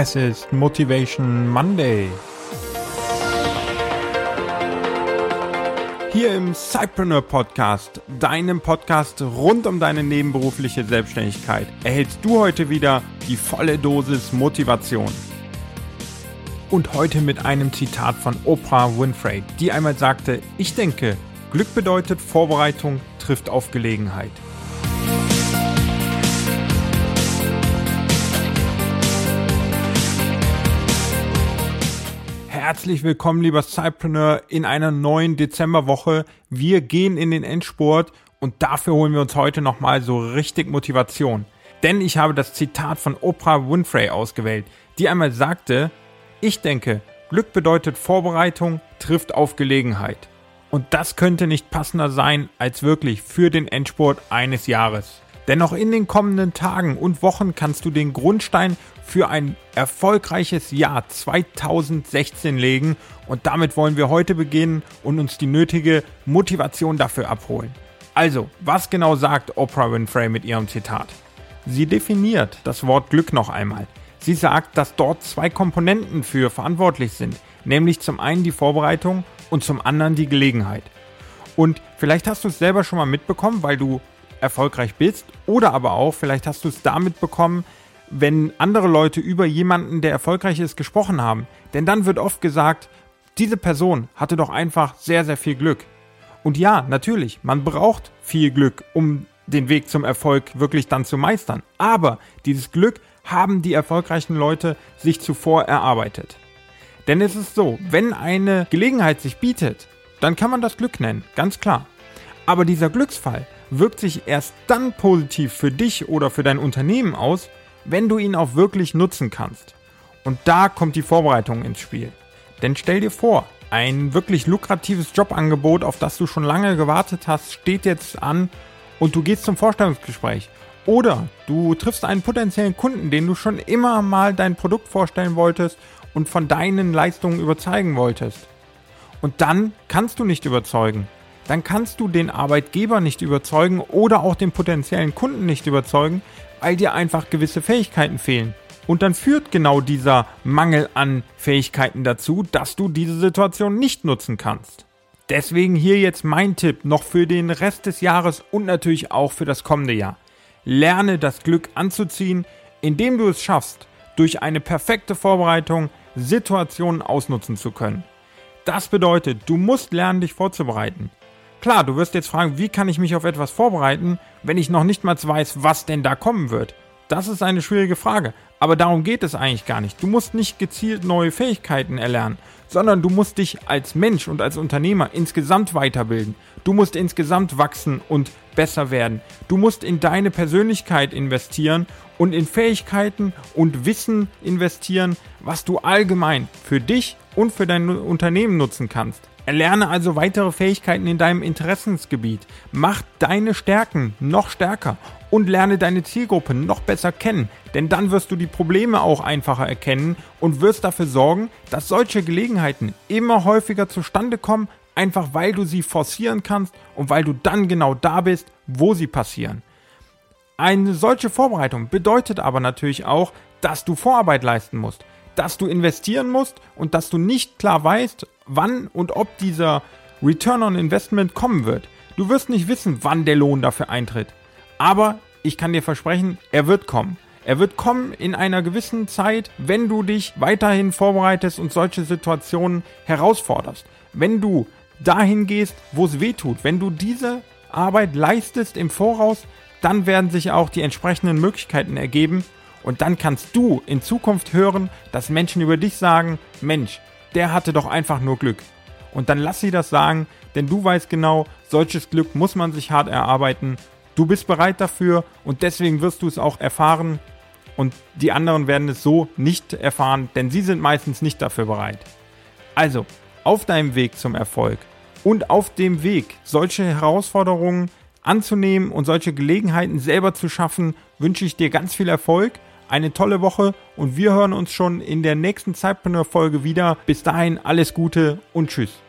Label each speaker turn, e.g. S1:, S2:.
S1: Es ist Motivation Monday. Hier im Cypreneur Podcast, deinem Podcast rund um deine nebenberufliche Selbstständigkeit, erhältst du heute wieder die volle Dosis Motivation. Und heute mit einem Zitat von Oprah Winfrey, die einmal sagte, ich denke, Glück bedeutet Vorbereitung trifft auf Gelegenheit. Herzlich willkommen, lieber Cypreneur, in einer neuen Dezemberwoche. Wir gehen in den Endspurt und dafür holen wir uns heute nochmal so richtig Motivation. Denn ich habe das Zitat von Oprah Winfrey ausgewählt, die einmal sagte, ich denke, Glück bedeutet Vorbereitung, trifft auf Gelegenheit. Und das könnte nicht passender sein als wirklich für den Endspurt eines Jahres. Denn noch in den kommenden Tagen und Wochen kannst du den Grundstein für ein erfolgreiches Jahr 2016 legen und damit wollen wir heute beginnen und uns die nötige Motivation dafür abholen. Also, was genau sagt Oprah Winfrey mit ihrem Zitat? Sie definiert das Wort Glück noch einmal. Sie sagt, dass dort zwei Komponenten für verantwortlich sind, nämlich zum einen die Vorbereitung und zum anderen die Gelegenheit. Und vielleicht hast du es selber schon mal mitbekommen, weil du erfolgreich bist, oder aber auch, vielleicht hast du es damit bekommen, wenn andere Leute über jemanden, der erfolgreich ist, gesprochen haben. Denn dann wird oft gesagt, diese Person hatte doch einfach sehr, sehr viel Glück. Und ja, natürlich, man braucht viel Glück, um den Weg zum Erfolg wirklich dann zu meistern. Aber dieses Glück haben die erfolgreichen Leute sich zuvor erarbeitet. Denn es ist so, wenn eine Gelegenheit sich bietet, dann kann man das Glück nennen, ganz klar. Aber dieser Glücksfall wirkt sich erst dann positiv für dich oder für dein Unternehmen aus, wenn du ihn auch wirklich nutzen kannst. Und da kommt die Vorbereitung ins Spiel. Denn stell dir vor, ein wirklich lukratives Jobangebot, auf das du schon lange gewartet hast, steht jetzt an und du gehst zum Vorstellungsgespräch. Oder du triffst einen potenziellen Kunden, den du schon immer mal dein Produkt vorstellen wolltest und von deinen Leistungen überzeugen wolltest. Und dann kannst du nicht überzeugen. Dann kannst du den Arbeitgeber nicht überzeugen oder auch den potenziellen Kunden nicht überzeugen, weil dir einfach gewisse Fähigkeiten fehlen. Und dann führt genau dieser Mangel an Fähigkeiten dazu, dass du diese Situation nicht nutzen kannst. Deswegen hier jetzt mein Tipp noch für den Rest des Jahres und natürlich auch für das kommende Jahr. Lerne das Glück anzuziehen, indem du es schaffst, durch eine perfekte Vorbereitung Situationen ausnutzen zu können. Das bedeutet, du musst lernen, dich vorzubereiten. Klar, du wirst jetzt fragen, wie kann ich mich auf etwas vorbereiten, wenn ich noch nicht mal weiß, was denn da kommen wird? Das ist eine schwierige Frage, aber darum geht es eigentlich gar nicht. Du musst nicht gezielt neue Fähigkeiten erlernen, sondern du musst dich als Mensch und als Unternehmer insgesamt weiterbilden. Du musst insgesamt wachsen und besser werden. Du musst in deine Persönlichkeit investieren und in Fähigkeiten und Wissen investieren, was du allgemein für dich und für dein Unternehmen nutzen kannst. Erlerne also weitere Fähigkeiten in deinem Interessensgebiet. Mach deine Stärken noch stärker und lerne deine Zielgruppe noch besser kennen, denn dann wirst du die Probleme auch einfacher erkennen und wirst dafür sorgen, dass solche Gelegenheiten immer häufiger zustande kommen, einfach weil du sie forcieren kannst und weil du dann genau da bist, wo sie passieren. Eine solche Vorbereitung bedeutet aber natürlich auch, dass du Vorarbeit leisten musst dass du investieren musst und dass du nicht klar weißt, wann und ob dieser Return on Investment kommen wird. Du wirst nicht wissen, wann der Lohn dafür eintritt. Aber ich kann dir versprechen, er wird kommen. Er wird kommen in einer gewissen Zeit, wenn du dich weiterhin vorbereitest und solche Situationen herausforderst. Wenn du dahin gehst, wo es weh tut, wenn du diese Arbeit leistest im Voraus, dann werden sich auch die entsprechenden Möglichkeiten ergeben, und dann kannst du in Zukunft hören, dass Menschen über dich sagen, Mensch, der hatte doch einfach nur Glück. Und dann lass sie das sagen, denn du weißt genau, solches Glück muss man sich hart erarbeiten. Du bist bereit dafür und deswegen wirst du es auch erfahren. Und die anderen werden es so nicht erfahren, denn sie sind meistens nicht dafür bereit. Also, auf deinem Weg zum Erfolg und auf dem Weg, solche Herausforderungen anzunehmen und solche Gelegenheiten selber zu schaffen, wünsche ich dir ganz viel Erfolg eine tolle Woche und wir hören uns schon in der nächsten Zeitpreneur-Folge wieder. Bis dahin alles Gute und Tschüss.